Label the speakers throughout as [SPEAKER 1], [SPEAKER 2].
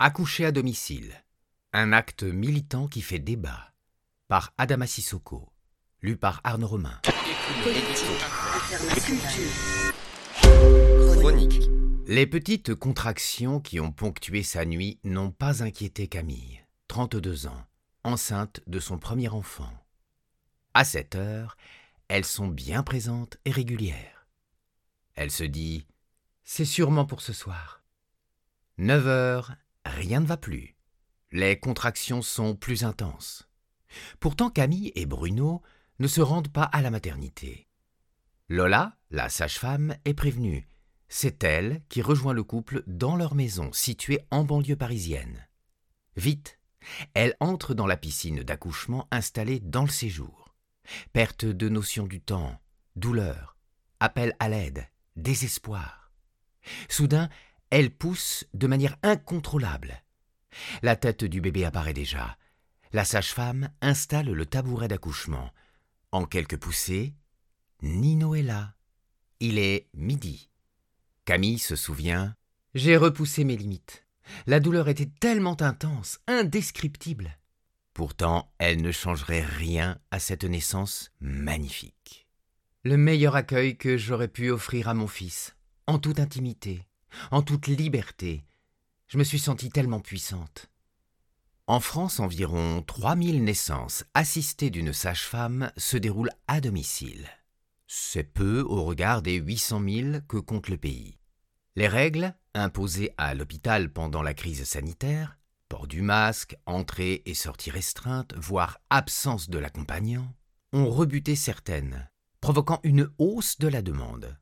[SPEAKER 1] Accoucher à domicile. Un acte militant qui fait débat. Par Adama Sissoko. Lu par Arnaud Romain.
[SPEAKER 2] Chronique.
[SPEAKER 1] Les petites contractions qui ont ponctué sa nuit n'ont pas inquiété Camille, 32 ans, enceinte de son premier enfant. À cette heure, elles sont bien présentes et régulières. Elle se dit C'est sûrement pour ce soir. 9 heures, rien ne va plus. Les contractions sont plus intenses. Pourtant Camille et Bruno ne se rendent pas à la maternité. Lola, la sage-femme, est prévenue. C'est elle qui rejoint le couple dans leur maison située en banlieue parisienne. Vite, elle entre dans la piscine d'accouchement installée dans le séjour. Perte de notion du temps, douleur, appel à l'aide, désespoir. Soudain, elle pousse de manière incontrôlable. La tête du bébé apparaît déjà. La sage-femme installe le tabouret d'accouchement. En quelques poussées, Nino est là. Il est midi. Camille se souvient J'ai repoussé mes limites. La douleur était tellement intense, indescriptible. Pourtant, elle ne changerait rien à cette naissance magnifique. Le meilleur accueil que j'aurais pu offrir à mon fils, en toute intimité, en toute liberté. Je me suis sentie tellement puissante. En France, environ 3000 naissances assistées d'une sage-femme se déroulent à domicile. C'est peu au regard des 800 000 que compte le pays. Les règles, imposées à l'hôpital pendant la crise sanitaire, port du masque, entrée et sortie restreinte, voire absence de l'accompagnant, ont rebuté certaines, provoquant une hausse de la demande.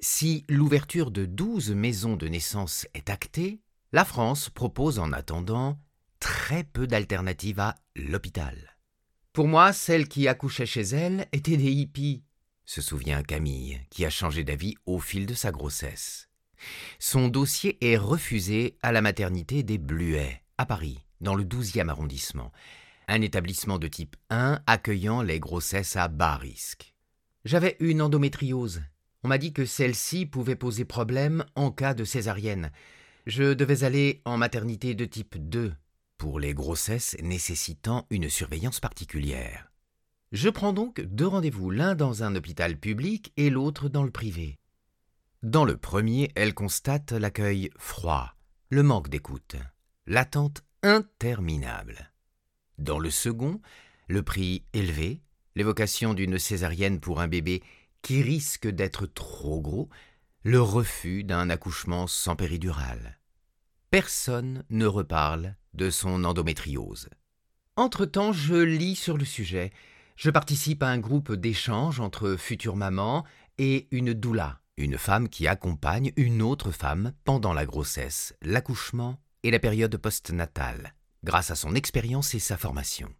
[SPEAKER 1] Si l'ouverture de douze maisons de naissance est actée, la France propose en attendant très peu d'alternatives à l'hôpital. Pour moi, celles qui accouchaient chez elle étaient des hippies, se souvient Camille, qui a changé d'avis au fil de sa grossesse. Son dossier est refusé à la maternité des Bluets, à Paris, dans le 12e arrondissement, un établissement de type 1 accueillant les grossesses à bas risque. J'avais une endométriose. On m'a dit que celle-ci pouvait poser problème en cas de césarienne. Je devais aller en maternité de type 2 pour les grossesses nécessitant une surveillance particulière. Je prends donc deux rendez-vous, l'un dans un hôpital public et l'autre dans le privé. Dans le premier, elle constate l'accueil froid, le manque d'écoute, l'attente interminable. Dans le second, le prix élevé, l'évocation d'une césarienne pour un bébé qui risque d'être trop gros, le refus d'un accouchement sans péridurale. Personne ne reparle de son endométriose. Entre-temps, je lis sur le sujet. Je participe à un groupe d'échange entre futures mamans et une doula, une femme qui accompagne une autre femme pendant la grossesse, l'accouchement et la période postnatale, grâce à son expérience et sa formation.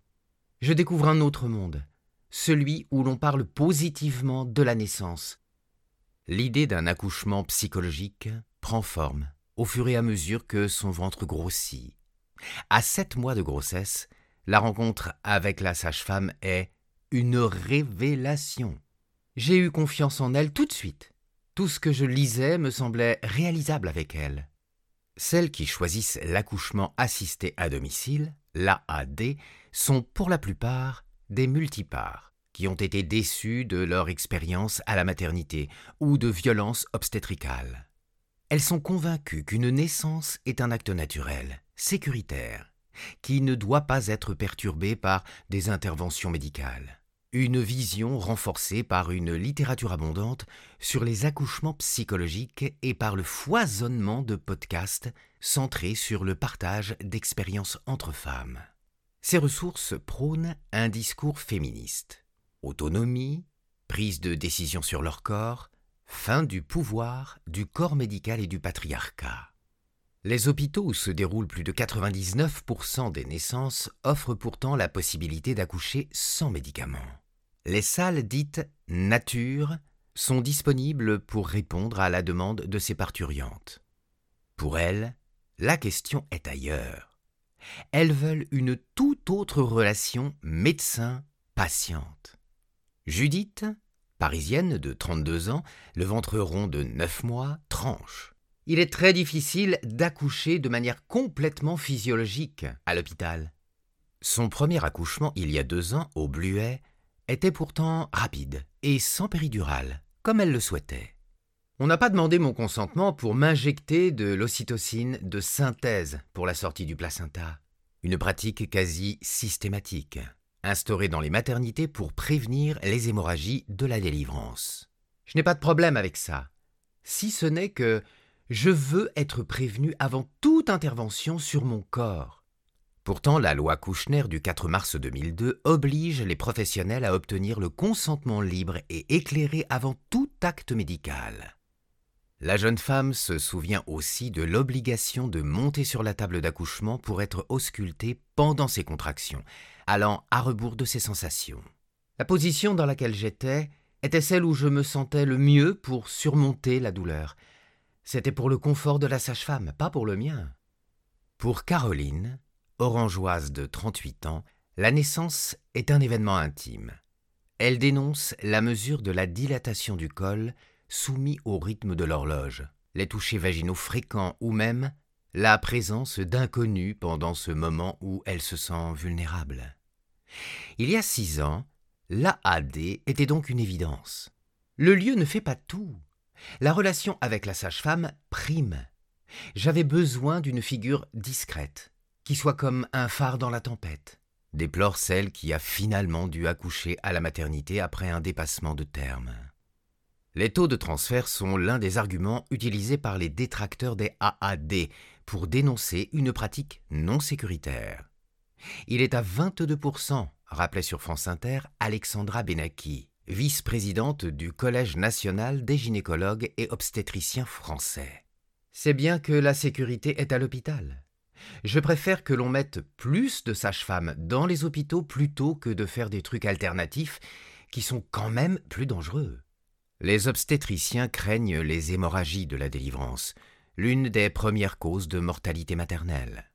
[SPEAKER 1] Je découvre un autre monde, celui où l'on parle positivement de la naissance. L'idée d'un accouchement psychologique prend forme au fur et à mesure que son ventre grossit. À sept mois de grossesse, la rencontre avec la sage-femme est une révélation. J'ai eu confiance en elle tout de suite. Tout ce que je lisais me semblait réalisable avec elle. Celles qui choisissent l'accouchement assisté à domicile, l'AAD, sont pour la plupart des multipares qui ont été déçus de leur expérience à la maternité ou de violences obstétricales. Elles sont convaincues qu'une naissance est un acte naturel, sécuritaire, qui ne doit pas être perturbé par des interventions médicales une vision renforcée par une littérature abondante sur les accouchements psychologiques et par le foisonnement de podcasts centrés sur le partage d'expériences entre femmes. Ces ressources prônent un discours féministe. Autonomie, prise de décision sur leur corps, fin du pouvoir, du corps médical et du patriarcat. Les hôpitaux où se déroulent plus de 99% des naissances offrent pourtant la possibilité d'accoucher sans médicaments. Les salles dites nature sont disponibles pour répondre à la demande de ces parturiantes. Pour elles, la question est ailleurs. Elles veulent une toute autre relation médecin-patiente. Judith, parisienne de 32 ans, le ventre rond de 9 mois, tranche. Il est très difficile d'accoucher de manière complètement physiologique à l'hôpital. Son premier accouchement il y a deux ans au Bluet était pourtant rapide et sans péridurale, comme elle le souhaitait. On n'a pas demandé mon consentement pour m'injecter de l'ocytocine de synthèse pour la sortie du placenta, une pratique quasi systématique, instaurée dans les maternités pour prévenir les hémorragies de la délivrance. Je n'ai pas de problème avec ça, si ce n'est que je veux être prévenu avant toute intervention sur mon corps. Pourtant, la loi Kouchner du 4 mars 2002 oblige les professionnels à obtenir le consentement libre et éclairé avant tout acte médical. La jeune femme se souvient aussi de l'obligation de monter sur la table d'accouchement pour être auscultée pendant ses contractions, allant à rebours de ses sensations. La position dans laquelle j'étais était celle où je me sentais le mieux pour surmonter la douleur. C'était pour le confort de la sage-femme, pas pour le mien. Pour Caroline, orangeoise de 38 ans, la naissance est un événement intime. Elle dénonce la mesure de la dilatation du col soumis au rythme de l'horloge, les touchés vaginaux fréquents ou même la présence d'inconnus pendant ce moment où elle se sent vulnérable. Il y a six ans, l'AAD était donc une évidence. Le lieu ne fait pas tout. La relation avec la sage-femme prime. J'avais besoin d'une figure discrète, qui soit comme un phare dans la tempête, déplore celle qui a finalement dû accoucher à la maternité après un dépassement de terme. Les taux de transfert sont l'un des arguments utilisés par les détracteurs des AAD pour dénoncer une pratique non sécuritaire. Il est à 22%, rappelait sur France Inter Alexandra Benaki vice-présidente du Collège national des gynécologues et obstétriciens français. C'est bien que la sécurité est à l'hôpital. Je préfère que l'on mette plus de sages-femmes dans les hôpitaux plutôt que de faire des trucs alternatifs qui sont quand même plus dangereux. Les obstétriciens craignent les hémorragies de la délivrance, l'une des premières causes de mortalité maternelle.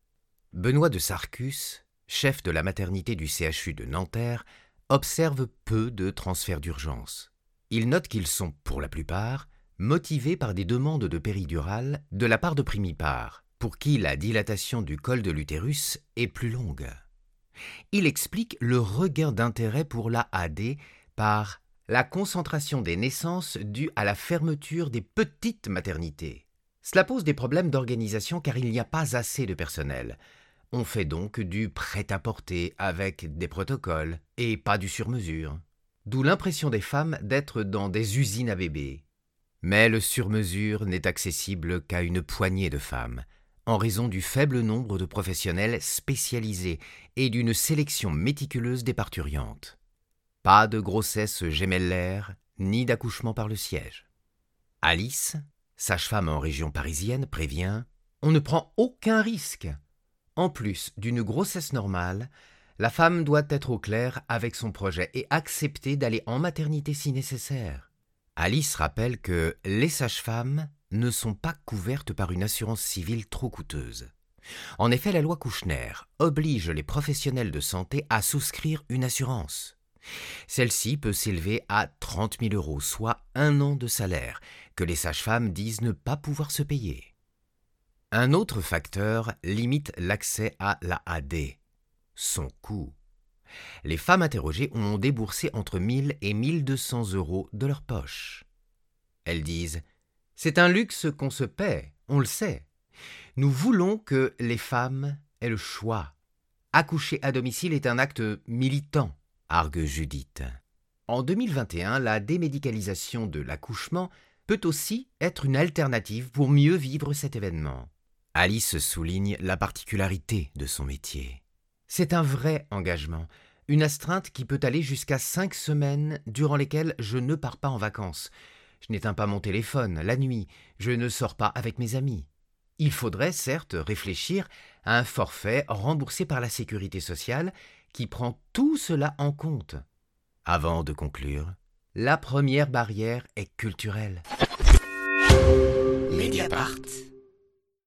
[SPEAKER 1] Benoît de Sarcus, chef de la maternité du CHU de Nanterre, observe peu de transferts d'urgence. Il note qu'ils sont, pour la plupart, motivés par des demandes de péridurale de la part de primipares, pour qui la dilatation du col de l'utérus est plus longue. Il explique le regain d'intérêt pour l'AAD par la concentration des naissances due à la fermeture des petites maternités. Cela pose des problèmes d'organisation car il n'y a pas assez de personnel, on fait donc du prêt-à-porter avec des protocoles et pas du sur-mesure. D'où l'impression des femmes d'être dans des usines à bébés. Mais le sur-mesure n'est accessible qu'à une poignée de femmes, en raison du faible nombre de professionnels spécialisés et d'une sélection méticuleuse des parturiantes. Pas de grossesse gémellaire, ni d'accouchement par le siège. Alice, sage-femme en région parisienne, prévient On ne prend aucun risque. En plus d'une grossesse normale, la femme doit être au clair avec son projet et accepter d'aller en maternité si nécessaire. Alice rappelle que les sages-femmes ne sont pas couvertes par une assurance civile trop coûteuse. En effet, la loi Kouchner oblige les professionnels de santé à souscrire une assurance. Celle-ci peut s'élever à 30 000 euros, soit un an de salaire, que les sages-femmes disent ne pas pouvoir se payer. Un autre facteur limite l'accès à l'AAD, son coût. Les femmes interrogées ont déboursé entre 1000 et 1200 euros de leur poche. Elles disent C'est un luxe qu'on se paie, on le sait. Nous voulons que les femmes aient le choix. Accoucher à domicile est un acte militant, argue Judith. En 2021, la démédicalisation de l'accouchement peut aussi être une alternative pour mieux vivre cet événement. Alice souligne la particularité de son métier. C'est un vrai engagement, une astreinte qui peut aller jusqu'à cinq semaines durant lesquelles je ne pars pas en vacances. Je n'éteins pas mon téléphone la nuit, je ne sors pas avec mes amis. Il faudrait certes réfléchir à un forfait remboursé par la sécurité sociale qui prend tout cela en compte. Avant de conclure, la première barrière est culturelle. Mediapart.